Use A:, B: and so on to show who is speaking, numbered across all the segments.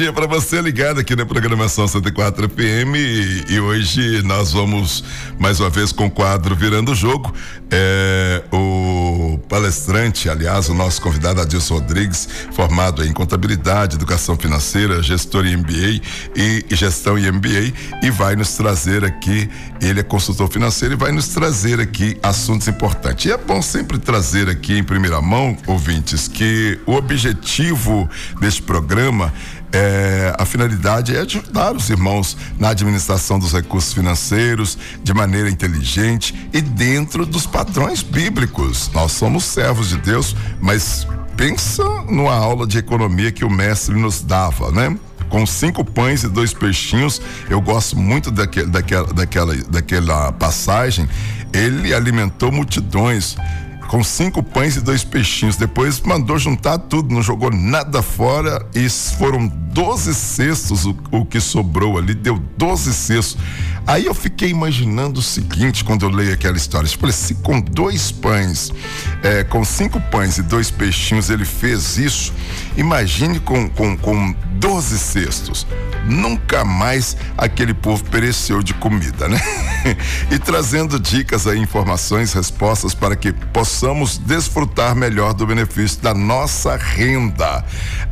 A: dia para você ligado aqui na programação 104 FM e, e, hoje nós vamos mais uma vez com o quadro Virando o Jogo. É, o palestrante, aliás, o nosso convidado Adilson Rodrigues, formado em contabilidade, educação financeira, gestor em MBA e gestão em MBA e vai nos trazer aqui, ele é consultor financeiro e vai nos trazer aqui assuntos importantes. E é bom sempre trazer aqui em primeira mão, ouvintes, que o objetivo deste programa é, a finalidade é ajudar os irmãos na administração dos recursos financeiros de maneira inteligente e dentro dos padrões bíblicos. Nós somos servos de Deus, mas pensa numa aula de economia que o mestre nos dava, né? com cinco pães e dois peixinhos. Eu gosto muito daquele, daquela, daquela, daquela passagem. Ele alimentou multidões com cinco pães e dois peixinhos. Depois mandou juntar tudo, não jogou nada fora e foram 12 cestos o, o que sobrou ali, deu 12 cestos. Aí eu fiquei imaginando o seguinte quando eu leio aquela história. Eu se com dois pães, é, com cinco pães e dois peixinhos ele fez isso, imagine com, com, com 12 cestos. Nunca mais aquele povo pereceu de comida, né? e trazendo dicas aí, informações, respostas para que possamos desfrutar melhor do benefício da nossa renda.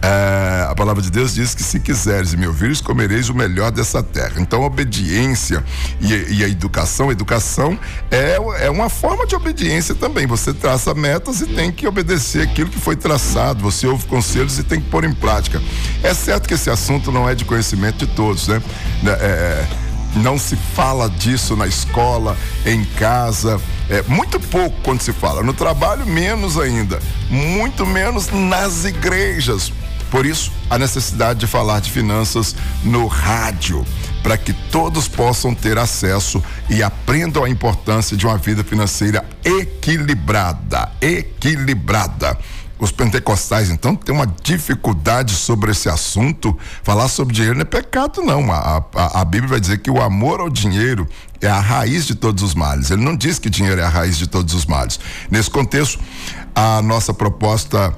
A: É, a palavra de Deus diz que se quiseres me ouvires, comereis o melhor dessa terra. Então, obediência e, e a educação, a educação é, é uma forma de obediência também. Você traça metas e tem que obedecer aquilo que foi traçado. Você ouve conselhos e tem que pôr em prática. É certo que esse assunto não é de conhecimento de todos, né? É, é não se fala disso na escola, em casa, é muito pouco quando se fala. No trabalho, menos ainda. Muito menos nas igrejas. Por isso, a necessidade de falar de finanças no rádio, para que todos possam ter acesso e aprendam a importância de uma vida financeira equilibrada. Equilibrada. Os pentecostais, então, têm uma dificuldade sobre esse assunto. Falar sobre dinheiro não é pecado, não. A, a, a Bíblia vai dizer que o amor ao dinheiro é a raiz de todos os males. Ele não diz que dinheiro é a raiz de todos os males. Nesse contexto, a nossa proposta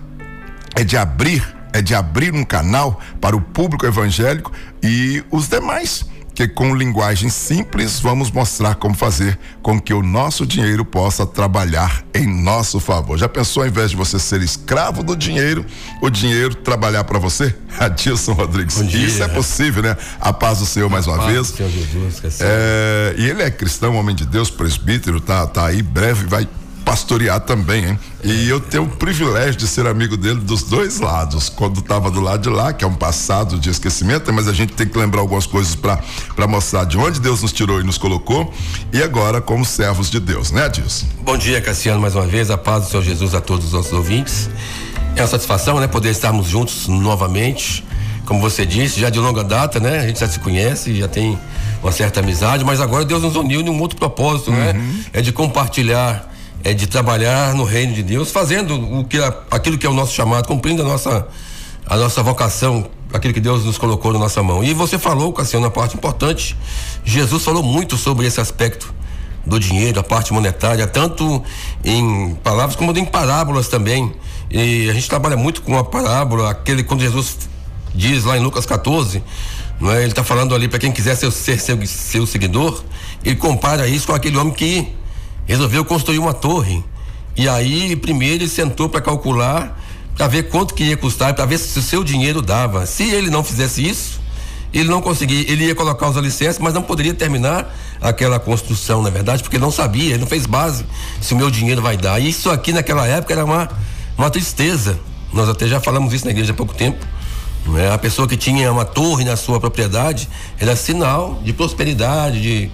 A: é de abrir, é de abrir um canal para o público evangélico e os demais que com linguagem simples vamos mostrar como fazer com que o nosso dinheiro possa trabalhar em nosso favor. Já pensou ao invés de você ser escravo do dinheiro, o dinheiro trabalhar para você? Adilson Rodrigues. Isso é possível, né? A paz do Senhor mais uma vez. Senhor Jesus, é, e ele é cristão, homem de Deus, presbítero, tá, tá aí breve vai pastorear também, hein? E eu tenho o privilégio de ser amigo dele dos dois lados. Quando estava do lado de lá, que é um passado de esquecimento, mas a gente tem que lembrar algumas coisas para mostrar de onde Deus nos tirou e nos colocou. E agora, como servos de Deus, né, Adilson?
B: Bom dia, Cassiano, mais uma vez. A paz do Senhor Jesus a todos os nossos ouvintes. É uma satisfação, né, poder estarmos juntos novamente. Como você disse, já de longa data, né? A gente já se conhece, já tem uma certa amizade, mas agora Deus nos uniu em um outro propósito, né? uhum. né? É de compartilhar é de trabalhar no reino de Deus, fazendo o que aquilo que é o nosso chamado, cumprindo a nossa a nossa vocação, aquilo que Deus nos colocou na nossa mão. E você falou, Cassiano, a parte importante. Jesus falou muito sobre esse aspecto do dinheiro, a parte monetária, tanto em palavras como em parábolas também. E a gente trabalha muito com a parábola, aquele quando Jesus diz lá em Lucas 14, não é? Ele está falando ali para quem quiser ser, ser seu, seu seguidor, ele compara isso com aquele homem que resolveu construir uma torre. E aí, primeiro, ele sentou para calcular, para ver quanto que ia custar, para ver se o seu dinheiro dava. Se ele não fizesse isso, ele não conseguia, ele ia colocar os alicerces, mas não poderia terminar aquela construção, na verdade, porque não sabia, ele não fez base se o meu dinheiro vai dar. E isso aqui naquela época era uma, uma tristeza. Nós até já falamos isso na igreja há pouco tempo. Não é? A pessoa que tinha uma torre na sua propriedade era sinal de prosperidade, de,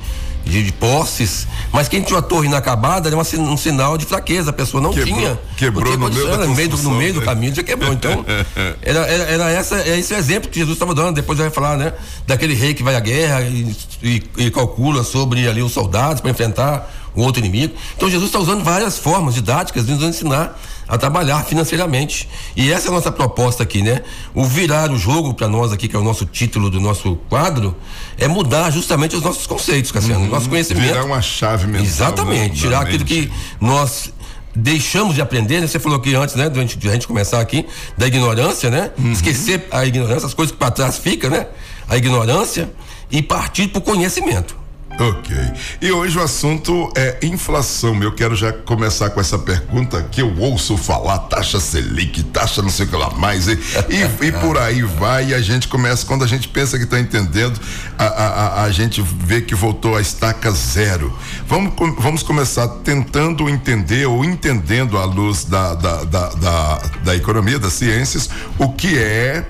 B: de, de, posses, mas quem tinha uma torre inacabada era uma, um sinal de fraqueza, a pessoa não
A: quebrou,
B: tinha.
A: Quebrou no, meio,
B: no, meio do, no meio do né? caminho, já quebrou. Então, era, era, era, essa, é esse exemplo que Jesus estava dando. Depois vai falar, né? Daquele rei que vai à guerra e, e, e calcula sobre ali os soldados para enfrentar o outro inimigo. Então Jesus está usando várias formas didáticas de nos ensinar a trabalhar financeiramente. E essa é a nossa proposta aqui, né? O virar o jogo para nós aqui, que é o nosso título do nosso quadro, é mudar justamente os nossos conceitos, Cassiano, uhum, nosso conhecimento.
A: Virar uma chave mental.
B: Exatamente, tirar aquilo que nós deixamos de aprender, né? Você falou que antes, né, de a gente começar aqui, da ignorância, né? Uhum. Esquecer a ignorância, as coisas que para trás ficam, né? A ignorância e partir para o conhecimento.
A: Ok. E hoje o assunto é inflação. Eu quero já começar com essa pergunta que eu ouço falar: taxa Selic, taxa não sei o que lá mais. E, e, e por aí vai. E a gente começa, quando a gente pensa que está entendendo, a, a, a, gente vê que voltou a estaca zero. Vamos, vamos começar tentando entender ou entendendo à luz da, da, da, da, da economia, das ciências, o que é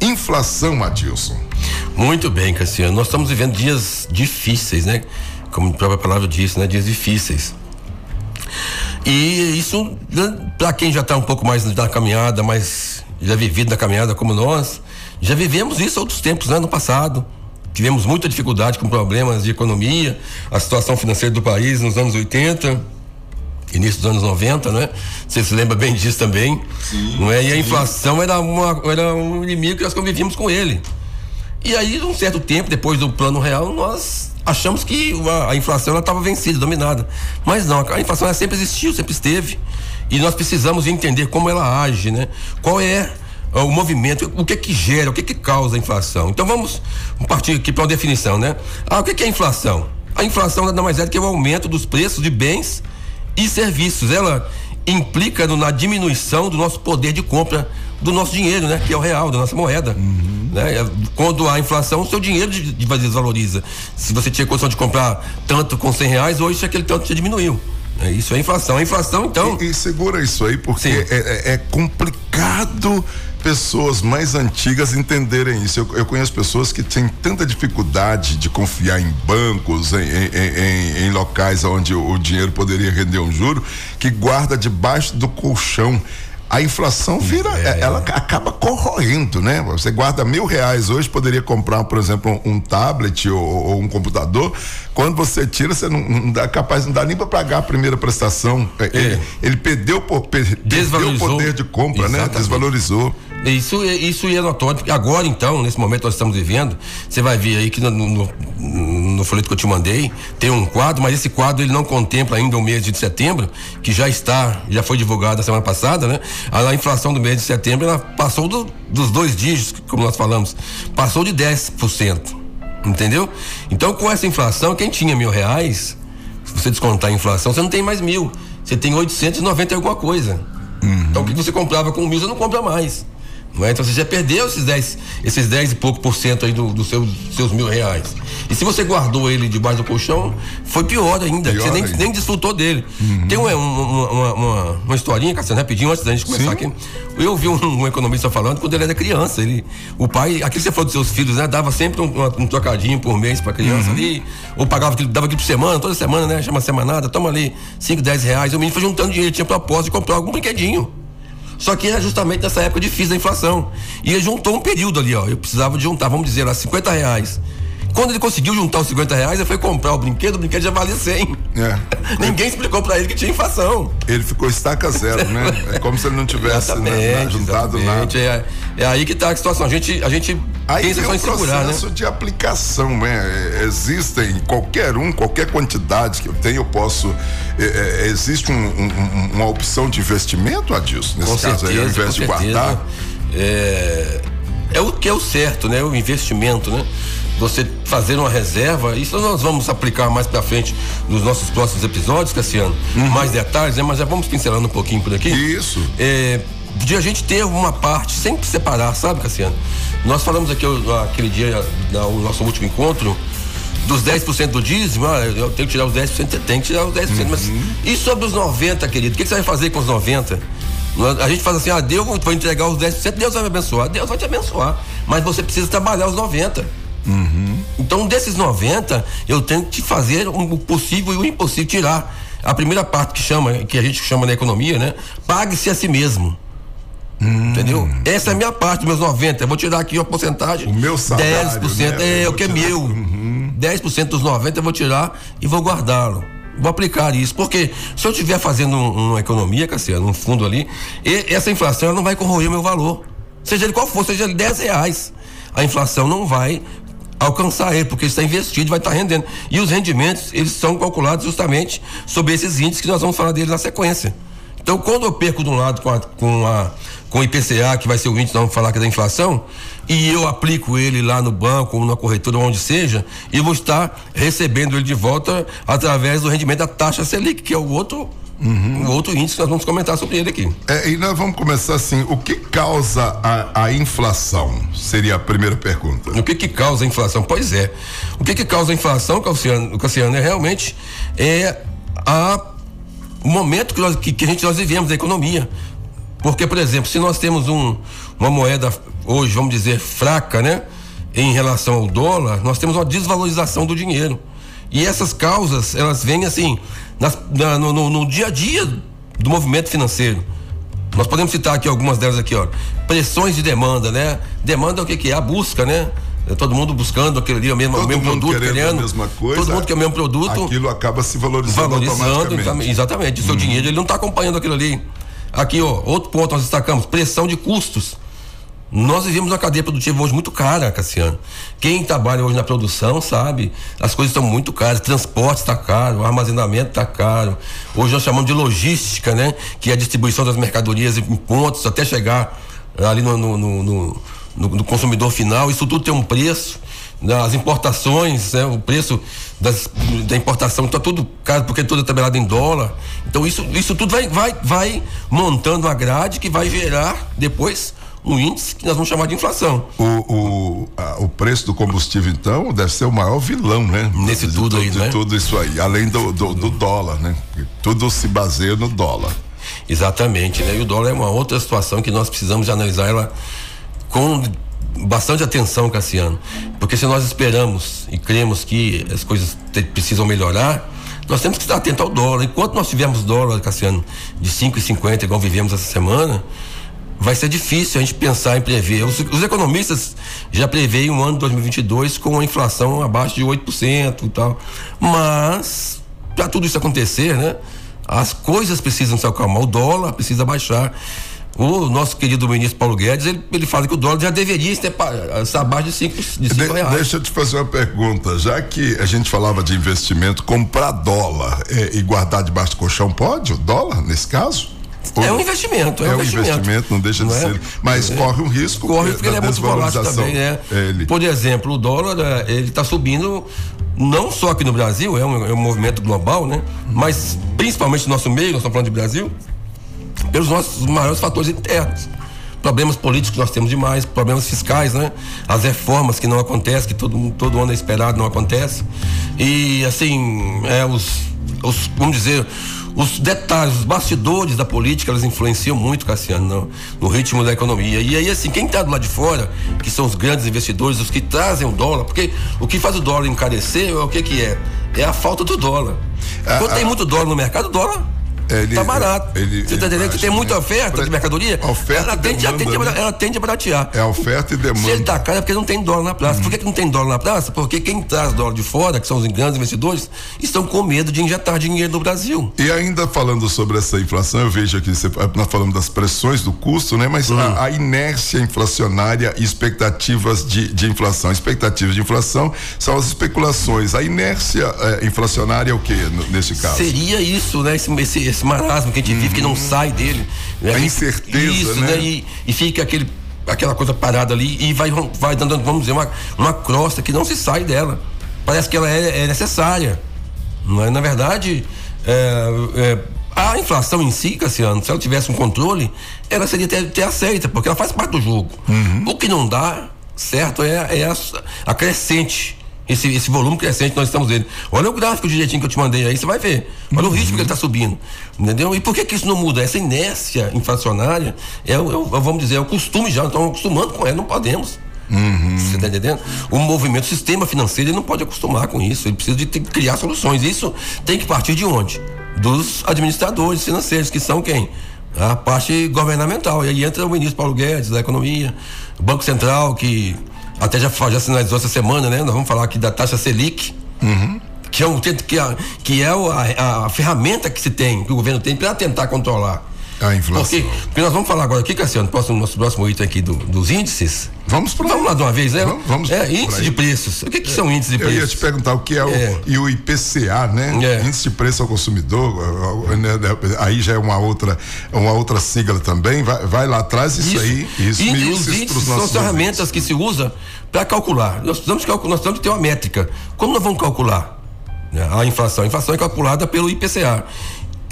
A: inflação, Adilson.
B: Muito bem, Cassiano. Nós estamos vivendo dias difíceis, né? Como a própria palavra diz, né? Dias difíceis. E isso, né, para quem já está um pouco mais na caminhada, mais já vivido na caminhada como nós, já vivemos isso outros tempos, né? No passado. Tivemos muita dificuldade com problemas de economia, a situação financeira do país nos anos 80, início dos anos 90, né? Você se lembra bem disso também? Sim, não é? E a inflação era, uma, era um inimigo que nós convivíamos com ele. E aí, um certo tempo, depois do plano real, nós achamos que a, a inflação estava vencida, dominada. Mas não, a inflação sempre existiu, sempre esteve. E nós precisamos entender como ela age, né? Qual é o movimento, o que que gera, o que que causa a inflação. Então vamos partir aqui para uma definição, né? Ah, o que que é inflação? A inflação nada mais é do que o aumento dos preços de bens e serviços. Ela implica no, na diminuição do nosso poder de compra do nosso dinheiro, né? Que é o real, da nossa moeda. Uhum. Né? É, quando há inflação, o seu dinheiro desvaloriza. Se você tinha condição de comprar tanto com cem reais, hoje aquele tanto já diminuiu. É, isso é inflação. A inflação, então.
A: E, e segura isso aí, porque é, é, é, complicado pessoas mais antigas entenderem isso. Eu, eu, conheço pessoas que têm tanta dificuldade de confiar em bancos, em, em, em, em locais onde o, o dinheiro poderia render um juro, que guarda debaixo do colchão a inflação vira, é. ela acaba corroendo, né? Você guarda mil reais hoje, poderia comprar, por exemplo, um, um tablet ou, ou, um computador. Quando você tira, você não, não dá capaz, não dá nem para pagar a primeira prestação. É. Ele, ele perdeu, perdeu o poder de compra, né? Exatamente. né? Desvalorizou.
B: Isso, isso é notório, porque agora então, nesse momento que nós estamos vivendo, você vai ver aí que no, no, no folheto que eu te mandei, tem um quadro, mas esse quadro ele não contempla ainda o mês de setembro, que já está, já foi divulgado na semana passada, né? A, a inflação do mês de setembro, ela passou do, dos dois dígitos, como nós falamos, passou de 10%. Entendeu? Então, com essa inflação, quem tinha mil reais, se você descontar a inflação, você não tem mais mil. Você tem 890 e alguma coisa. Uhum. Então, o que você comprava com mil, você não compra mais. É? Então você já perdeu esses 10, esses 10 e pouco por cento aí dos do seu, seus mil reais. E se você guardou ele debaixo do colchão, foi pior ainda. Pior você nem, nem desfrutou dele. Uhum. Tem uma, uma, uma, uma, historinha, Cassiano, rapidinho, antes da gente começar Sim. aqui. Eu ouvi um, um, economista falando quando ele era criança. Ele, o pai, aqui você falou dos seus filhos, né? Dava sempre um, um trocadinho por mês pra criança uhum. ali. Ou pagava aquilo, dava aqui por semana, toda semana, né? Chama semanada, toma ali 5, 10 reais. O menino foi juntando dinheiro, tinha propósito de comprar algum brinquedinho. Só que era justamente nessa época difícil da inflação. E ele juntou um período ali, ó. Eu precisava de juntar, vamos dizer lá, 50 reais. Quando ele conseguiu juntar os 50 reais, ele foi comprar o brinquedo, o brinquedo já valia 100. É. Ninguém explicou para ele que tinha inflação.
A: Ele ficou estaca zero, né? É como se ele não tivesse né, né, juntado nada.
B: É, é, aí que tá a situação. A gente, a gente
A: aí pensa só em segurar, né? de aplicação, né? Existem qualquer um, qualquer quantidade que eu tenho, eu posso. É, é, existe um, um, uma opção de investimento, Adilson, nesse
B: com
A: caso
B: certeza, aí, ao invés de certeza. guardar. É, é o que é o certo, né? O investimento, né? Você fazer uma reserva, isso nós vamos aplicar mais para frente nos nossos próximos episódios, Cassiano, uhum. mais detalhes, né? Mas já vamos pincelando um pouquinho por aqui.
A: Isso.
B: É, de a gente ter uma parte, sempre separar, sabe, Cassiano? Nós falamos aqui aquele dia, no nosso último encontro, dos 10% do dízimo, ah, eu tenho que tirar os 10%, você tem que tirar os 10%. Uhum. Mas e sobre os 90%, querido? O que, que você vai fazer com os 90%? A gente faz assim, ah, Deus vai entregar os 10%, Deus vai me abençoar, Deus vai te abençoar. Mas você precisa trabalhar os 90%. Uhum. Então, desses 90, eu tenho que fazer o possível e o impossível tirar. A primeira parte que chama, que a gente chama na economia, né? Pague-se a si mesmo. Hum. Entendeu? Essa é a minha parte, meus 90. Eu vou tirar aqui uma porcentagem.
A: O meu salário.
B: 10% né? é o que é meu. Uhum. 10% dos 90 eu vou tirar e vou guardá-lo. Vou aplicar isso. Porque se eu estiver fazendo um, uma economia, Cassiano, um fundo ali, essa inflação não vai corroer o meu valor. Seja ele qual for, seja ele 10 reais. A inflação não vai alcançar ele, porque está investido, vai estar rendendo. E os rendimentos, eles são calculados justamente sobre esses índices que nós vamos falar dele na sequência. Então, quando eu perco de um lado com a, com a com o IPCA, que vai ser o índice, nós vamos falar que é da inflação, e eu aplico ele lá no banco, ou na corretora, onde seja, e vou estar recebendo ele de volta através do rendimento da taxa Selic, que é o outro Uhum. Um outro índice que nós vamos comentar sobre ele aqui.
A: É, e nós vamos começar assim: o que causa a, a inflação? Seria a primeira pergunta.
B: O que, que causa a inflação? Pois é. O que, que causa a inflação, Cassiano, Cassiano é realmente é a, o momento que, nós, que, que a gente nós vivemos da economia. Porque, por exemplo, se nós temos um, uma moeda hoje, vamos dizer, fraca, né? Em relação ao dólar, nós temos uma desvalorização do dinheiro. E essas causas, elas vêm assim, nas, na, no, no, no, dia a dia do movimento financeiro. Nós podemos citar aqui algumas delas aqui, ó. Pressões de demanda, né? Demanda é o que, que é? A busca, né? É todo mundo buscando aquele ali, o mesmo, o mesmo produto,
A: querendo, querendo, a mesma coisa.
B: Todo mundo quer o mesmo produto.
A: Aquilo acaba se valorizando. Valorizando,
B: exatamente. O seu hum. dinheiro ele não está acompanhando aquilo ali. Aqui, ó, outro ponto nós destacamos: pressão de custos. Nós vivemos uma cadeia produtiva hoje muito cara, Cassiano. Quem trabalha hoje na produção sabe, as coisas estão muito caras, transporte está caro, armazenamento está caro. Hoje nós chamamos de logística, né? Que é a distribuição das mercadorias em pontos até chegar ali no, no, no, no, consumidor final. Isso tudo tem um preço. As importações, né? o preço das, da importação está tudo caro porque tudo é tabelado em dólar. Então isso, isso tudo vai, vai, vai montando uma grade que vai gerar depois um índice que nós vamos chamar de inflação.
A: O, o, a, o preço do combustível, então, deve ser o maior vilão, né?
B: Nesse de, tudo aí,
A: de,
B: né?
A: De tudo isso aí, além do, do, do dólar, né? Tudo se baseia no dólar.
B: Exatamente, né? E o dólar é uma outra situação que nós precisamos analisar ela com bastante atenção, Cassiano, porque se nós esperamos e cremos que as coisas te, precisam melhorar, nós temos que estar atento ao dólar. Enquanto nós tivermos dólar, Cassiano, de 5,50 igual vivemos essa semana, vai ser difícil a gente pensar em prever. Os, os economistas já preveem um ano 2022 com a inflação abaixo de 8% e tal. Mas, para tudo isso acontecer, né? As coisas precisam se acalmar, o dólar precisa baixar. O nosso querido ministro Paulo Guedes, ele, ele fala que o dólar já deveria estar abaixo de 5 de cinco reais.
A: Deixa eu te fazer uma pergunta. Já que a gente falava de investimento, comprar dólar é, e guardar debaixo do colchão, pode? O dólar, nesse caso?
B: É um investimento.
A: É,
B: é
A: um investimento. investimento. não deixa não de é? ser. Mas é. corre um risco.
B: Corre porque ele é muito volátil também, né? Ele. Por exemplo, o dólar, é, ele está subindo não só aqui no Brasil, é um, é um movimento global, né? Mas principalmente no nosso meio, nós estamos falando de Brasil, pelos nossos maiores fatores internos problemas políticos que nós temos demais, problemas fiscais, né? As reformas que não acontecem, que todo, todo ano é esperado, não acontece. E assim, é, os, os, vamos dizer, os detalhes, os bastidores da política, elas influenciam muito, Cassiano, no, no ritmo da economia. E aí, assim, quem está do lado de fora, que são os grandes investidores, os que trazem o dólar, porque o que faz o dólar encarecer é o que que é? É a falta do dólar. Ah, Quando tem ah. muito dólar no mercado, o dólar ele, tá barato. Ele, Você tá entendendo que tem muita oferta de mercadoria?
A: Oferta
B: ela, tende,
A: demanda,
B: tende,
A: né?
B: ela tende a baratear.
A: É oferta e demanda. Se
B: ele tá caro é porque não tem dólar na praça. Hum. Por que, que não tem dólar na praça? Porque quem traz dólar de fora, que são os grandes investidores, estão com medo de injetar dinheiro no Brasil.
A: E ainda falando sobre essa inflação, eu vejo aqui, nós falamos das pressões do custo, né? Mas hum. a, a, inércia inflacionária e expectativas de, de, inflação. Expectativas de inflação são as especulações. A inércia é, inflacionária é o que nesse caso?
B: Seria isso, né? Esse, esse, esse marasmo que a gente vive que não sai dele.
A: Né? A incerteza,
B: Isso, né? né? E, e fica aquele, aquela coisa parada ali e vai, vai dando, vamos dizer, uma, uma crosta que não se sai dela. Parece que ela é, é necessária. Não é? Na verdade, é, é, a inflação em si, Cassiano, se ela tivesse um controle, ela seria até, até aceita, porque ela faz parte do jogo. Uhum. O que não dá, certo, é, é a, a crescente esse, esse volume crescente que nós estamos vendo. Olha o gráfico direitinho que eu te mandei aí, você vai ver. Olha uhum. o ritmo que ele está subindo. Entendeu? E por que que isso não muda? Essa inércia inflacionária é, é, vamos dizer, é o costume já, estamos acostumando com ela, não podemos. Uhum. Você está entendendo? O movimento, o sistema financeiro, ele não pode acostumar com isso. Ele precisa de ter, criar soluções. Isso tem que partir de onde? Dos administradores financeiros, que são quem? A parte governamental. E aí entra o ministro Paulo Guedes, da Economia, o Banco Central, que até já, já sinalizou essa semana, né? Nós vamos falar aqui da taxa Selic. Uhum. Que é, um, que é, que é a, a, a, ferramenta que se tem, que o governo tem para tentar controlar.
A: A inflação.
B: Porque, porque nós vamos falar agora aqui, Cassiano, próximo, nosso próximo item aqui do, dos índices.
A: Vamos para
B: Vamos lá de uma vez, né?
A: Vamos, vamos
B: é, índice de preços. O que, que são índices de preços?
A: Eu ia te perguntar o que é, o,
B: É.
A: e o IPCA, né?
B: É.
A: Índice de preço ao consumidor, né, aí já é uma outra, uma outra sigla também. Vai, vai lá atrás isso, aí. Isso,
B: E, e os
A: isso
B: índices são as ferramentas que se usa para calcular. Nós precisamos, calcular, nós precisamos ter uma métrica. Como nós vamos calcular né, a inflação? A inflação é calculada pelo IPCA.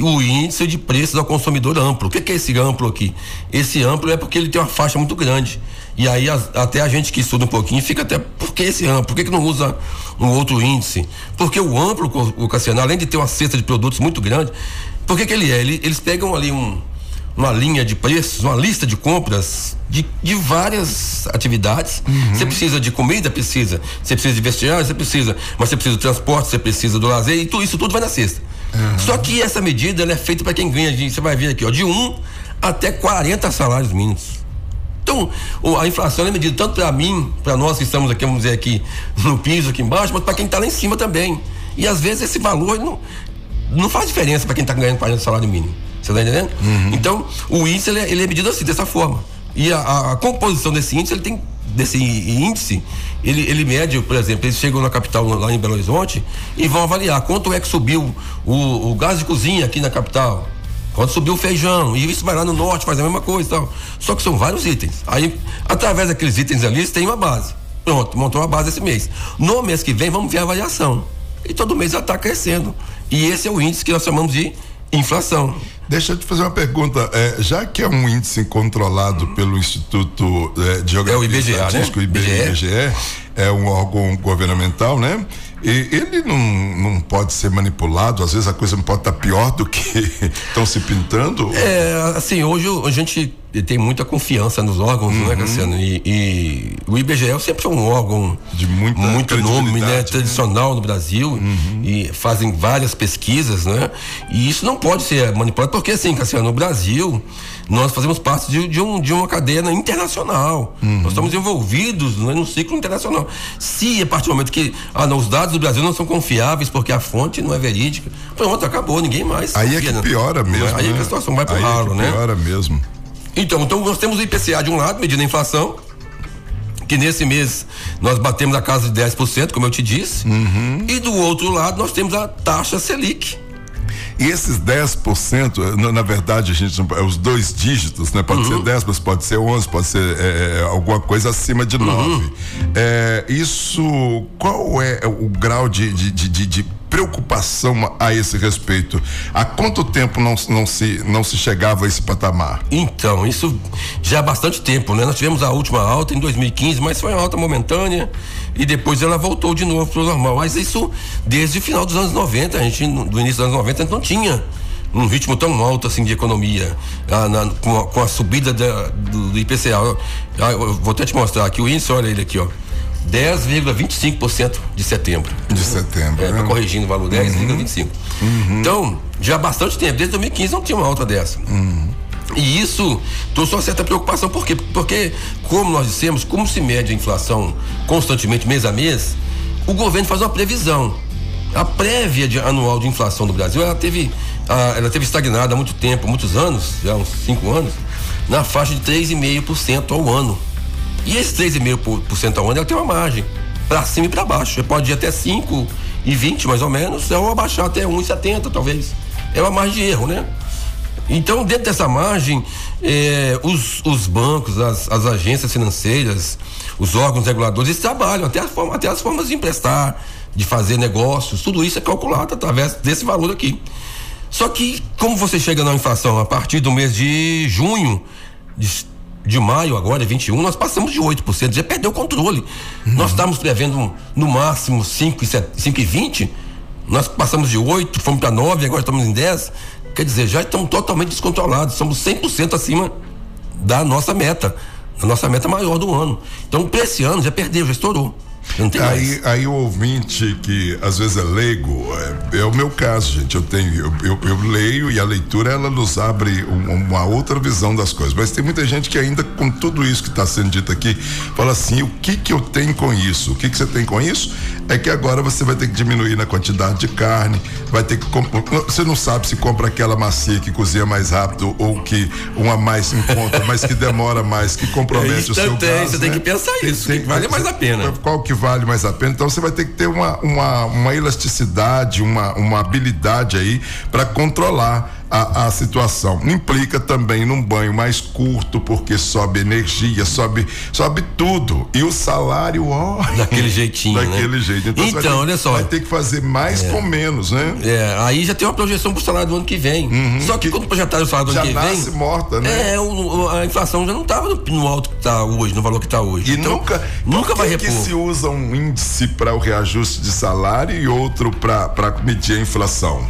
B: O índice de preços ao consumidor amplo. O que, que é esse amplo aqui? Esse amplo é porque ele tem uma faixa muito grande. E aí as- até a gente que estuda um pouquinho fica até. Por que esse amplo? Por que, que não usa um outro índice? Porque o amplo, o Cassiano, além de ter uma cesta de produtos muito grande, por que, que ele é? Ele- eles pegam ali um, uma linha de preços, uma lista de compras de, de várias atividades. Você precisa de comida, precisa. Você precisa de vestiário, você precisa. Mas você precisa do transporte, você precisa do lazer e tudo isso tudo vai na cesta. Só que essa medida é feita para quem ganha, de- você vai ver aqui, ó, de 1 até 40 salários mínimos. Então, a inflação é medida tanto para mim, para nós que estamos aqui, vamos dizer aqui no piso, aqui embaixo, mas para quem está lá em cima também. E às vezes esse valor não, não faz diferença para quem está ganhando 40 salário mínimo. Você está entendendo? Então, o índice ele é, ele é medido assim, dessa forma. E a, a- composição desse índice, ele tem desse índice, ele, ele mede, por exemplo, eles chegam na capital lá em Belo Horizonte e vão avaliar quanto é que subiu o, o gás de cozinha aqui na capital. Quando subiu o feijão, e isso vai lá no norte, faz a mesma coisa e tal. Só que são vários itens. Aí, através daqueles itens ali, você tem uma base. Pronto, montou uma base esse mês. No mês que vem, vamos ver a avaliação. E todo mês já está crescendo. E esse é o índice que nós chamamos de inflação.
A: Deixa eu te fazer uma pergunta. É, já que é um índice controlado pelo Instituto é, de Geografia
B: É o IBGE, né?
A: IBGE,
B: IBGE.
A: é um órgão governamental, né? E ele não, não pode ser manipulado, às vezes a coisa não pode estar pior do que estão se pintando.
B: É, assim, hoje a gente tem muita confiança nos órgãos,
A: Uhum.
B: né, Cassiano? E, e o IBGE sempre foi um órgão
A: De muita
B: muito nome, né?
A: né? Uhum.
B: Tradicional no Brasil e fazem várias pesquisas, né? E isso não pode ser manipulado, porque assim, Cassiano, no Brasil nós fazemos parte de, de um, de uma cadeia internacional.
A: Uhum.
B: Nós estamos envolvidos né, no ciclo internacional. Se a partir do momento que ah, não, os dados do Brasil não são confiáveis porque a fonte não é verídica, pronto, acabou, ninguém mais.
A: Aí é
B: confia,
A: que
B: né?
A: piora mesmo.
B: Aí
A: né?
B: que a situação vai pro
A: Aí
B: ralo,
A: é que
B: né?
A: Piora mesmo.
B: Então, então nós temos o IPCA de um lado, medindo a inflação, que nesse mês nós batemos a casa de 10%, como eu te disse.
A: Uhum.
B: E do outro lado nós temos a taxa Selic.
A: E esses 10%, na, na verdade, a gente é os dois dígitos, né? Pode
B: Uhum.
A: ser 10, mas pode ser 11, pode ser é, é, alguma coisa acima de 9.
B: Uhum.
A: É, isso, qual é o grau de, de, de, de- de preocupação a esse respeito? Há quanto tempo não, não, se, não se chegava a esse patamar?
B: Então, isso já há bastante tempo, né? Nós tivemos a última alta em 2015, mas foi uma alta momentânea e depois ela voltou de novo para o normal. Mas isso desde o final dos anos 90, a gente, do início dos anos 90, a gente não tinha um ritmo tão alto assim de economia, ah, na- com, a, com a subida da- do, do IPCA. Ah, eu vou até te mostrar aqui o índice, olha ele aqui, ó. 10,25% de setembro.
A: De setembro.
B: É,
A: né?
B: corrigindo o valor 10,25. Então, já há bastante tempo, desde 2015 não tinha uma alta dessa. E isso trouxe uma certa preocupação, por quê? Porque, como nós dissemos, como se mede a inflação constantemente, mês a mês, o governo faz uma previsão. A prévia de- anual de inflação do Brasil, ela teve, ah, ela teve estagnada há muito tempo, muitos anos, já uns cinco anos, na faixa de 3,5% ao ano. E esse 3,5% ao ano ela tem uma margem para cima e para baixo. Você pode ir até 5 e 20 mais ou menos, ou abaixar até 1,70 talvez. É uma margem de erro, né? Então, dentro dessa margem, eh, os, os bancos, as, as agências financeiras, os órgãos reguladores, eles trabalham, até, a forma- até as formas de emprestar, de fazer negócios, tudo isso é calculado através desse valor aqui. Só que, como você chega na inflação a partir do mês de junho, de, de maio agora, 21, nós passamos de 8%, já perdeu o controle. Nós estávamos prevendo no máximo 5,20, nós passamos de 8, fomos para 9, agora estamos em 10. Quer dizer, já estamos totalmente descontrolados, somos 100% acima da nossa meta, da nossa meta maior do ano. Então, para esse ano já perdeu, já estourou. Tem
A: aí, aí o ouvinte que às vezes é leigo, é, é o meu caso, gente. Eu tenho, eu, eu, eu leio e a leitura ela nos abre um, uma outra visão das coisas. Mas tem muita gente que ainda com tudo isso que está sendo dito aqui fala assim: o que que eu tenho com isso? O que que você tem com isso? É que agora você vai ter que diminuir na quantidade de carne, vai ter que você não sabe se compra aquela macia que cozinha mais rápido ou que uma mais em conta, mas que demora mais, que compromete o seu
B: instantâneo,
A: gás.
B: você tem
A: né?
B: que pensar isso, que vale mais a pena.
A: Qual que vale mais a pena? Então você vai ter que ter uma, uma, uma elasticidade, uma, uma habilidade aí para controlar a, a situação. Implica também num banho mais curto, porque sobe energia, sobe, sobe tudo. E o salário, ó.
B: Daquele jeitinho, né?
A: Daquele jeito. Então,
B: Então,
A: ter-
B: olha só.
A: Vai ter que fazer mais com menos, né?
B: É, aí já tem uma projeção pro salário do ano que vem. Só que,
A: que
B: quando projetaram o salário do
A: já
B: ano que
A: nasce
B: vem.
A: morta, né?
B: É, o- a inflação já não estava no, no alto que está hoje, no valor que está hoje.
A: E
B: Então,
A: nunca,
B: nunca vai
A: que que
B: repor.
A: se usa um índice para o reajuste de salário e outro para medir a inflação?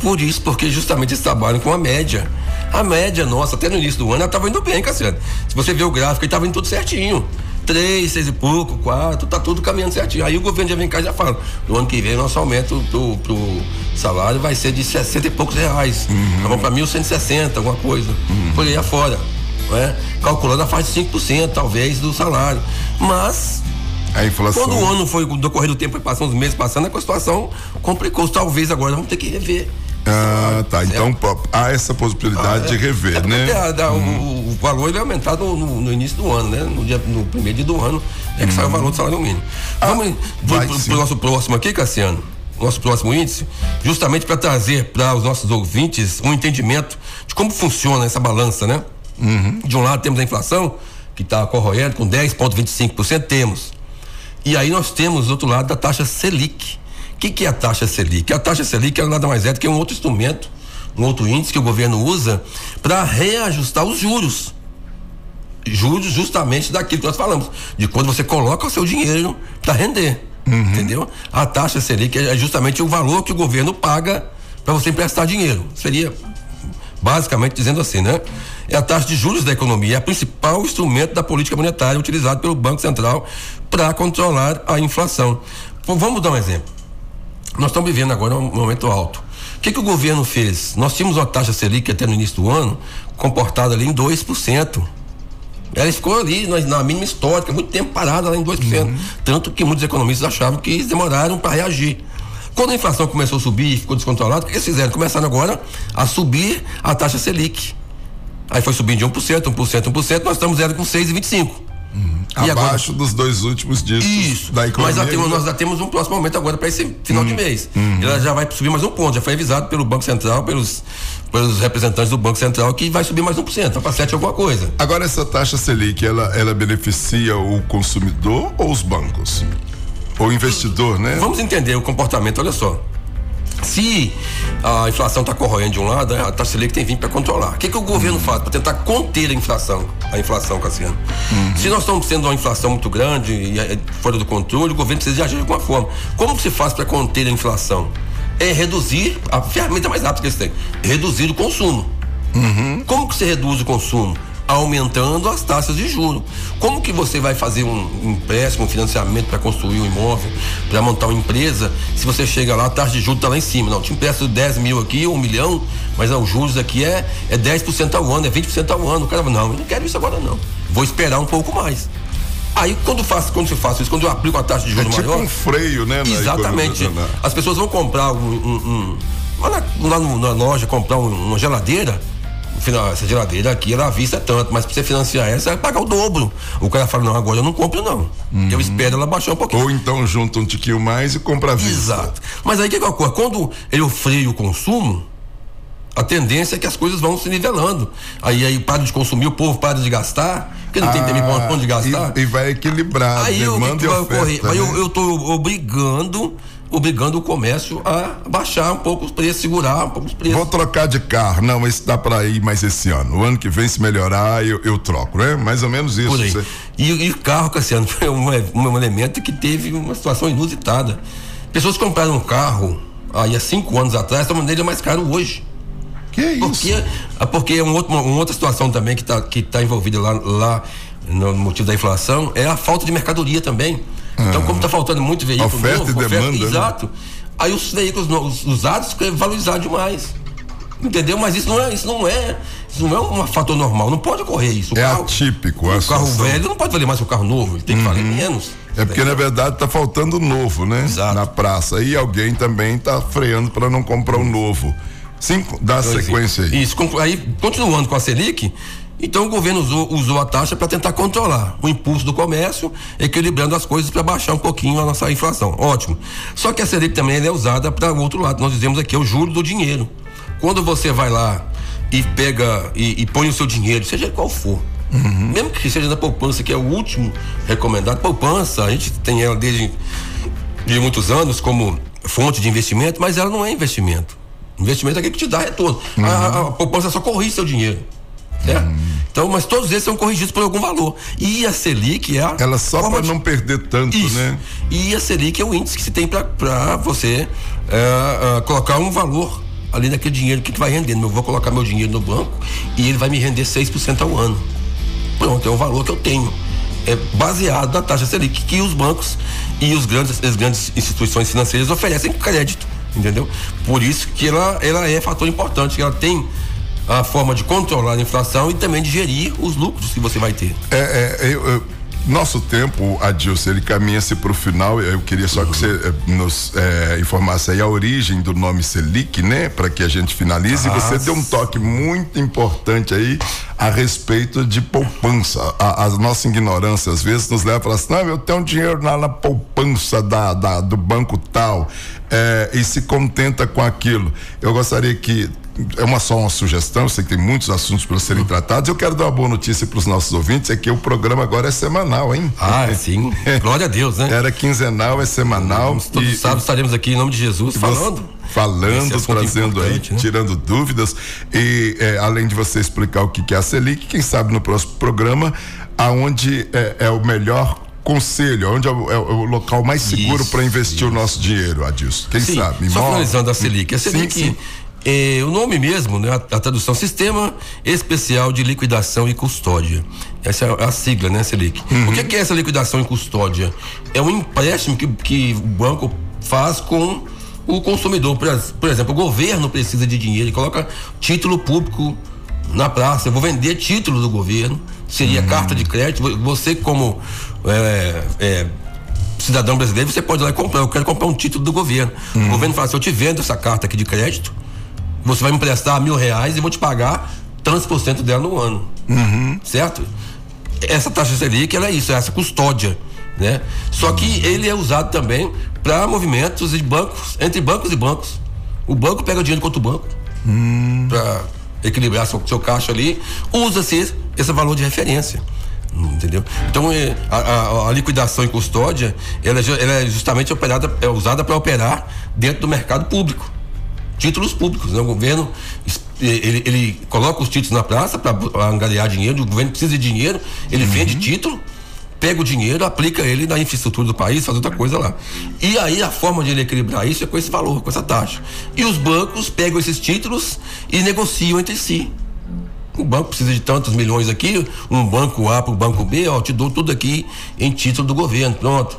B: Por isso, porque justamente eles trabalham com a média. A média nossa, até no início do ano, ela estava indo bem, Cassiano. Se você ver o gráfico, ele estava indo tudo certinho. Três, seis e pouco, quatro, tá tudo caminhando certinho. Aí o governo já vem cá e já fala: no ano que vem, nosso aumento pro, pro salário vai ser de 60 e poucos reais. Nós vamos para 1.160, alguma coisa. Por aí afora. Não é? Calculando a faixa de 5%, talvez, do salário. Mas
A: A inflação.
B: quando o ano foi, no decorrer do tempo, passando, os meses passando, a situação complicou. Talvez agora vamos ter que rever.
A: Ah, tá. Então há essa possibilidade de rever,
B: É
A: né?
B: a- da- o, o valor ele é aumentado no, no início do ano, né? No, dia, no primeiro dia do ano é que sai o valor do salário mínimo. Vamos pro,
A: vai
B: pro-
A: sim.
B: pro nosso próximo aqui, Cassiano. Nosso próximo índice, justamente para trazer para os nossos ouvintes um entendimento de como funciona essa balança, né? De um lado temos a inflação, que está corroendo com 10,25%, temos. E aí nós temos do outro lado a taxa Selic. O que, que é a taxa Selic? A taxa Selic ela nada mais é do que um outro instrumento, um outro índice que o governo usa para reajustar os juros. Juros justamente daquilo que nós falamos, de quando você coloca o seu dinheiro para render. Entendeu? A taxa Selic é justamente o valor que o governo paga para você emprestar dinheiro. Seria basicamente dizendo assim, né? É a taxa de juros da economia, é o principal instrumento da política monetária utilizado pelo Banco Central para controlar a inflação. Vamos dar um exemplo. Nós estamos vivendo agora um momento alto. O que, que o governo fez? Nós tínhamos uma taxa Selic até no início do ano, comportada ali em 2%. Ela ficou ali na, na mínima histórica, muito tempo parada lá em 2%. Tanto que muitos economistas achavam que eles demoraram para reagir. Quando a inflação começou a subir e ficou descontrolada, o que eles fizeram? Começaram agora a subir a taxa Selic. Aí foi subindo de 1%, 1%, 1%, nós estamos com 6,25%. E agora-
A: Abaixo dos dois últimos dígitos
B: Isso.
A: da economia.
B: Mas temos, nós já temos um próximo aumento agora para esse final
A: Hum.
B: de mês. Ela já vai subir mais um ponto. Já foi avisado pelo Banco Central, pelos, pelos representantes do Banco Central, que vai subir mais um por cento, para 7 alguma coisa.
A: Agora essa taxa Selic, ela, ela beneficia o consumidor ou os bancos? Ou o investidor, né?
B: Vamos entender o comportamento, olha só. Se a inflação está corroendo de um lado, a taxa Selic tem vindo para controlar. O que, que o governo faz para tentar conter a inflação? A inflação, Cassiano. Se nós estamos tendo uma inflação muito grande e é fora do controle, o governo precisa de agir de alguma forma. Como que se faz para conter a inflação? É reduzir a ferramenta mais rápida que eles têm. Reduzir o consumo. Como que você reduz o consumo? Aumentando as taxas de juros. Como que você vai fazer um empréstimo, um financiamento para construir um imóvel, para montar uma empresa, se você chega lá, a taxa de juros está lá em cima? Não, te empresto 10 mil aqui, um milhão, mas ah, os juros aqui é, é 10% ao ano, é 20% ao ano. O cara fala, não, eu não quero isso agora não. Vou esperar um pouco mais. Aí quando, faço, quando eu faço isso, quando eu aplico a taxa de
A: É
B: juros
A: tipo
B: maior.
A: um freio, né?
B: Exatamente.
A: economia, né?
B: As pessoas vão comprar um. um- um- lá, na, lá no- na loja, comprar um- uma geladeira. Essa geladeira aqui, ela à vista é tanto, mas pra você financiar ela, você vai pagar o dobro. O cara fala, não, agora eu não compro, não. Eu espero ela baixar um pouquinho.
A: Ou então junta um tiquinho mais e compra à vista.
B: Exato. Mas aí o que, que ocorre? Quando eu freio o consumo, a tendência é que as coisas vão se nivelando. Aí, aí para de consumir, o povo para de gastar, porque não tem também pra
A: Ah,
B: onde gastar.
A: E, e vai equilibrar
B: Aí o que, que vai
A: oferta.
B: ocorrer? Aí eu,
A: né?
B: eu tô obrigando, obrigando o comércio a baixar um pouco os preços, segurar um pouco os preços.
A: Vou trocar de carro. Não, esse dá para ir mais esse ano. O ano que vem, se melhorar, eu, eu troco, né? Mais ou menos isso.
B: Por aí.
A: Você-
B: E, e carro, Cassiano, foi um, um elemento que teve uma situação inusitada. Pessoas compraram um carro aí há cinco anos atrás, estão mandando ele mais caro hoje.
A: Que é isso?
B: Porque, ah, porque é um outro- uma, uma outra situação também que está que tá envolvida lá, lá no motivo da inflação é a falta de mercadoria também. Então, como está faltando muito veículo
A: oferta
B: novo,
A: e
B: oferta,
A: demanda, né?
B: exato. Aí os veículos novos, usados ficam valorizados demais. Entendeu? Mas isso não é, isso não é, isso não é um fator normal. Não pode ocorrer isso. O
A: É
B: carro,
A: atípico
B: o carro velho não pode valer mais que o carro novo. Ele tem que valer menos.
A: É porque na verdade tá faltando novo, né?
B: Exato.
A: Na praça. E alguém também tá freando para não comprar um novo. Sim, dá
B: é.
A: sequência aí.
B: Isso, aí, continuando com a Selic, então o governo usou, usou a taxa para tentar controlar o impulso do comércio, equilibrando as coisas para baixar um pouquinho a nossa inflação. Ótimo. Só que a Selic também é usada para o outro lado. Nós dizemos aqui é o juro do dinheiro. Quando você vai lá e pega e, e põe o seu dinheiro, seja qual for, mesmo que seja da poupança, que é o último recomendado, poupança, a gente tem ela desde de muitos anos como fonte de investimento, mas ela não é investimento. Investimento é aquele que te dá retorno. A- A, a poupança só corrige seu dinheiro. Certo? Então, mas todos esses são corrigidos por algum valor. E a Selic é a.
A: Ela só para
B: de-
A: não perder tanto,
B: Isso.
A: né?
B: E a Selic é o índice que se tem para você é, é, colocar um valor ali naquele dinheiro que, que vai rendendo. Eu vou colocar meu dinheiro no banco e ele vai me render 6% ao ano. Pronto, é o valor que eu tenho. É baseado na taxa Selic que os bancos e os grandes, as grandes instituições financeiras oferecem crédito, entendeu? Por isso que ela, ela é fator importante, que ela tem a forma de controlar a inflação e também de gerir os lucros que você vai ter.
A: É, é, eu- eu- nosso tempo, Adilson, ele caminha-se para o final. Eu queria só que você eh, nos eh, informasse aí a origem do nome Selic, né? Para que a gente finalize. E você
B: Ah,
A: deu um toque muito importante aí a respeito de poupança. A, a nossa ignorância às vezes nos leva a falar assim: não, eu tenho dinheiro lá na poupança da, da- do banco tal eh, e se contenta com aquilo. Eu gostaria que é uma só uma sugestão, eu sei que tem muitos assuntos para serem tratados. Eu quero dar uma boa notícia para os nossos ouvintes, é que o programa agora é semanal, hein?
B: Ah, sim. Glória a Deus, né?
A: Era quinzenal, é semanal.
B: Todos
A: e-
B: sábados estaremos aqui em nome de Jesus falando.
A: Falando, trazendo aí,
B: né?
A: tirando dúvidas. E é, além de você explicar o que que é a Selic, quem sabe no próximo programa, aonde é, é o melhor conselho, onde é o, é o local mais seguro
B: Isso,
A: para investir o nosso dinheiro, Adilson. Quem
B: Sim,
A: sabe?
B: só finalizando a Selic. A
A: Sim,
B: Selic,
A: sim.
B: É, o nome mesmo, né, a, a tradução, Sistema Especial de Liquidação e Custódia. Essa é a sigla, né, Selic?
A: Uhum.
B: O que, que é essa liquidação e custódia? É um empréstimo que, que o banco faz com o consumidor. Por, por exemplo, o governo precisa de dinheiro e coloca título público na praça. Eu vou vender título do governo, seria
A: Uhum.
B: carta de crédito. Você, como é, é, cidadão brasileiro, você pode ir lá e comprar. Eu quero comprar um título do governo. O governo fala assim: eu te vendo essa carta aqui de crédito, você vai me emprestar mil reais e vou te pagar tantos por cento dela no ano. Certo? Essa taxa Selic, ela é isso, é essa custódia. Né? Só que ele é usado também para movimentos de bancos, entre bancos e bancos. O banco pega dinheiro contra o banco para equilibrar seu, seu caixa ali, usa-se esse valor de referência. Entendeu? Então, eh, a, a- a liquidação em custódia, ela, é ela é justamente operada, é usada para operar dentro do mercado público. Títulos públicos, né? O governo ele, ele coloca os títulos na praça para angariar dinheiro, o governo precisa de dinheiro, ele vende título, pega o dinheiro, aplica ele na infraestrutura do país, faz outra coisa lá. E aí a forma de ele equilibrar isso é com esse valor, com essa taxa. E os bancos pegam esses títulos e negociam entre si. O banco precisa de tantos milhões aqui, um banco A para o banco B, ó, te dou tudo aqui em título do governo, pronto.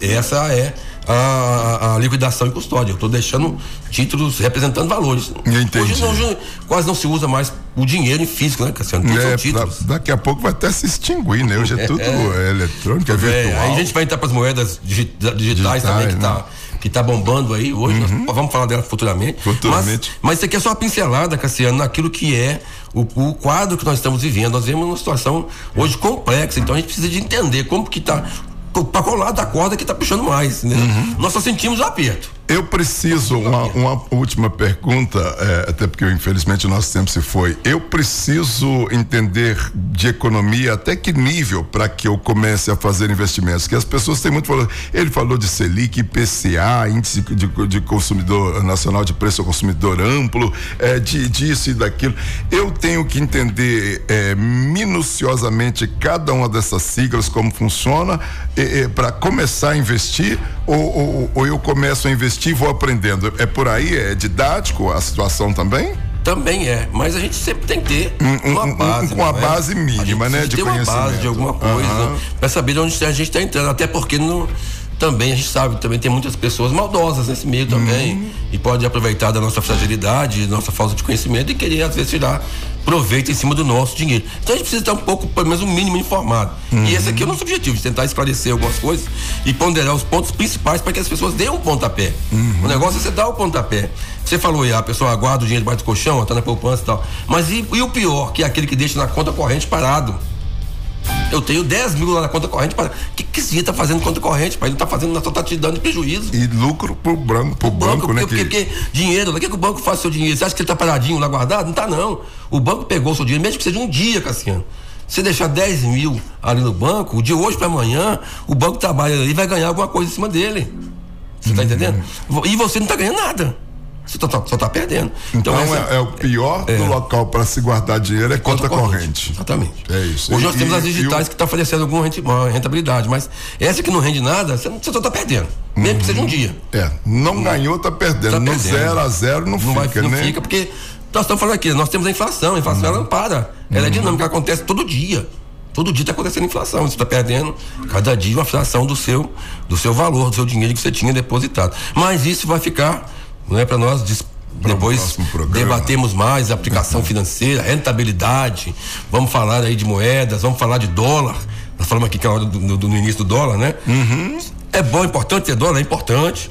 B: Essa é a, a- liquidação em custódia. Eu estou deixando títulos representando valores.
A: Entendi.
B: Hoje, não- hoje quase não se usa mais o dinheiro em físico, né, Cassiano?
A: É,
B: títulos.
A: da- daqui a pouco vai até se extinguir, né? Hoje é tudo eletrônico, é
B: É,
A: virtual.
B: aí a gente vai entrar para as moedas digi- digitais,
A: Digitais,
B: também, que
A: né? Uhum.
B: tá, que tá bombando aí hoje. Nós vamos falar dela futuramente.
A: Futuramente.
B: Mas, mas isso aqui é só uma pincelada, Cassiano, naquilo que é o, o quadro que nós estamos vivendo. Nós vivemos uma situação hoje complexa, então a gente precisa de entender como que tá. Para qual lado da corda que tá puxando mais, né?
A: Uhum.
B: Nós só sentimos o aperto.
A: Eu preciso, uma, uma última pergunta, é, até porque infelizmente o nosso tempo se foi. Eu preciso entender de economia até que nível para que eu comece a fazer investimentos? Que as pessoas têm muito falado. Ele falou de Selic, IPCA, Índice de, de Consumidor Nacional de Preço ao Consumidor Amplo, é, de, disso e daquilo. Eu tenho que entender é, minuciosamente cada uma dessas siglas, como funciona, para começar a investir, ou, ou- ou eu começo a investir vou aprendendo? É por aí? É didático a situação também?
B: Também é, mas a gente sempre tem que ter uma base.
A: com a base mínima, né?
B: De ter uma base de alguma coisa uhum. para saber de onde a gente está entrando. Até porque no, também a gente sabe, também tem muitas pessoas maldosas nesse meio também. Uhum. E pode aproveitar da nossa fragilidade, nossa falta de conhecimento e querer, às vezes, tirar proveito em cima do nosso dinheiro. Então a gente precisa estar um pouco, pelo menos um mínimo informado. Uhum. E esse aqui é o nosso objetivo, de tentar esclarecer algumas coisas e ponderar os pontos principais para que as pessoas deem um pontapé. Uhum. O negócio é você dar o pontapé. Você falou aí, a pessoa aguarda o dinheiro debaixo do colchão, está na poupança e tal. Mas e, e o pior, que é aquele que deixa na conta corrente parado? Eu tenho 10 mil lá na conta corrente. O que, que esse tá fazendo conta corrente? Pai? Ele tá fazendo, só tá te dando prejuízo.
A: E lucro pro branco, pro banco, banco, né?
B: Porque, que... porque dinheiro, o que, que o banco faz seu dinheiro? Você acha que ele tá paradinho lá guardado? Não tá, não. O banco pegou o seu dinheiro, mesmo que seja um dia, Cassiano. Você deixar 10 mil ali no banco, de hoje para amanhã, o banco trabalha ali e vai ganhar alguma coisa em cima dele. Você tá uhum. entendendo? E você não tá ganhando nada. Você só tá, só tá perdendo.
A: Então, então essa, é, é, o pior é, do local para se guardar dinheiro é conta, conta corrente. corrente.
B: Exatamente.
A: É isso.
B: Hoje e, nós temos as digitais que estão tá oferecendo alguma rentabilidade, mas essa que não rende nada, você, você só tá perdendo. Mesmo uhum. que seja um dia.
A: É, não, não ganhou, tá perdendo. Tá no perdendo. zero a zero não, não fica,
B: vai,
A: né?
B: Não fica, porque nós estamos falando aqui, nós temos a inflação, a inflação uhum. ela não para. Ela é uhum. dinâmica, acontece todo dia. Todo dia está acontecendo inflação, você está perdendo cada dia uma fração do seu, do seu valor, do seu dinheiro que você tinha depositado. Mas isso vai ficar, não é para nós depois debatemos mais aplicação financeira, rentabilidade. Vamos falar aí de moedas, vamos falar de dólar. Nós falamos aqui que é a hora do, do, no início do dólar, né?
A: Uhum.
B: É bom, é importante ter dólar, é importante.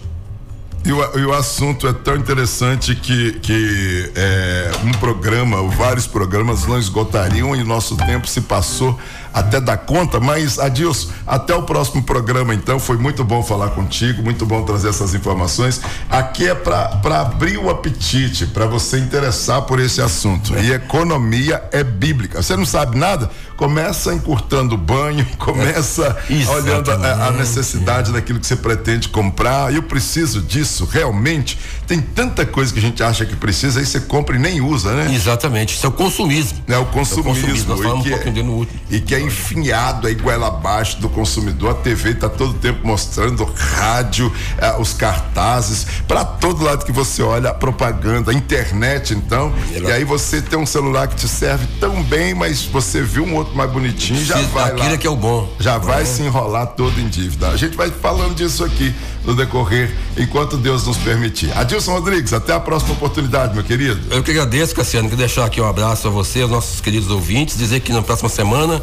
A: E o, e o, assunto é tão interessante que, que é, um programa, vários programas não esgotariam e nosso tempo se passou até dar conta, mas Adilson, até o próximo programa então, foi muito bom falar contigo, muito bom trazer essas informações. Aqui é para abrir o apetite, para você interessar por esse assunto. E economia é bíblica. Você não sabe nada? Começa encurtando o banho, começa olhando a, a necessidade daquilo que você pretende comprar. Eu preciso disso, realmente. Tem tanta coisa que a gente acha que precisa, aí você compra e nem usa, né?
B: Exatamente. Isso é o consumismo.
A: É o consumismo. É o consumismo. Nós falamos um pouquinho é, e que é enfinhado aí goela abaixo do consumidor. A TV está todo tempo mostrando rádio, eh, os cartazes, para todo lado que você olha, a propaganda, a internet, então. E aí você tem um celular que te serve tão bem, mas você viu um outro mais bonitinho, já vai lá.
B: que é o bom.
A: Já vai se enrolar todo em dívida. A gente vai falando disso aqui no decorrer, enquanto Deus nos permitir. Adilson Rodrigues, até a próxima oportunidade, meu querido.
B: Eu que agradeço, Cassiano, que deixar aqui um abraço a você, aos nossos queridos ouvintes, dizer que na próxima semana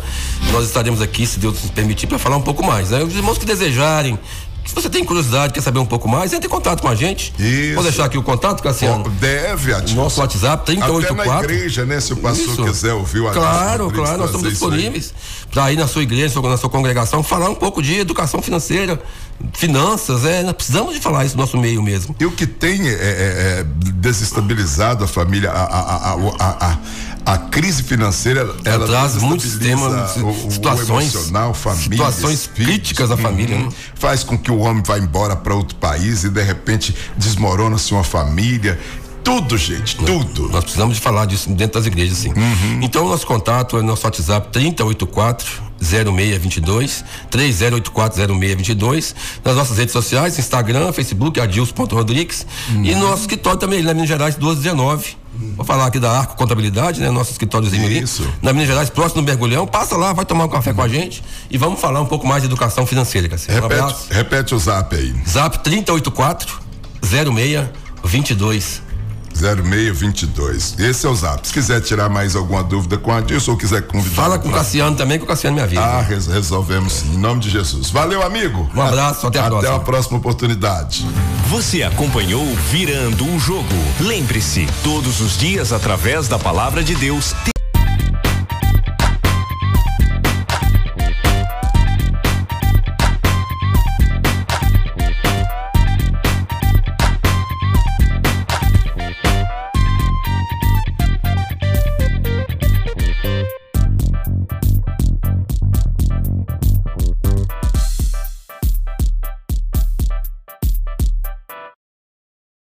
B: nós estaremos aqui, se Deus nos permitir, para falar um pouco mais. Né? Os irmãos que desejarem, se você tem curiosidade, quer saber um pouco mais, entre em contato com a gente.
A: Isso.
B: Vou deixar aqui o contato, Cassiano.
A: Deve, Adilson.
B: Nosso WhatsApp, 384.
A: Até na igreja, né? Se o pastor Isso. quiser ouvir o
B: Claro, claro, nós estamos disponíveis para ir na sua igreja, na sua congregação, falar um pouco de educação financeira, finanças, é, nós precisamos de falar isso no nosso meio mesmo.
A: E o que tem é, é, é desestabilizado a família, a, a, a, a a crise financeira
B: ela, traz muitos temas,
A: o, situações, o família,
B: situações filhos, críticas da uhum, família, né?
A: faz com que o homem vá embora para outro país e de repente desmorona-se uma família. Tudo, gente, tudo.
B: Nós precisamos de falar disso dentro das igrejas, sim.
A: Uhum.
B: Então, nosso contato é nosso WhatsApp 3084 0622 30840622 nas nossas redes sociais, Instagram, Facebook, adilson.rodrigues uhum. e nosso escritório também na Minas Gerais 1219 Vou falar aqui da Arco Contabilidade, né? Nosso escritóriozinho ali. Na Minas Gerais, próximo do Mergulhão. Passa lá, vai tomar um café com a gente e vamos falar um pouco mais de educação financeira, Cassiano.
A: Repete, um repete o zap aí.
B: Zap 3084 0622
A: 0622. Esse é o zap. Se quiser tirar mais alguma dúvida com a Dilson ou quiser convidar.
B: Fala com o Cassiano também, que o Cassiano me avisa.
A: Ah, resolvemos sim, em nome de Jesus. Valeu, amigo.
B: Um abraço, até a
A: até
B: próxima.
A: Até a próxima oportunidade.
C: Você acompanhou Virando o Jogo. Lembre-se, todos os dias, através da palavra de Deus.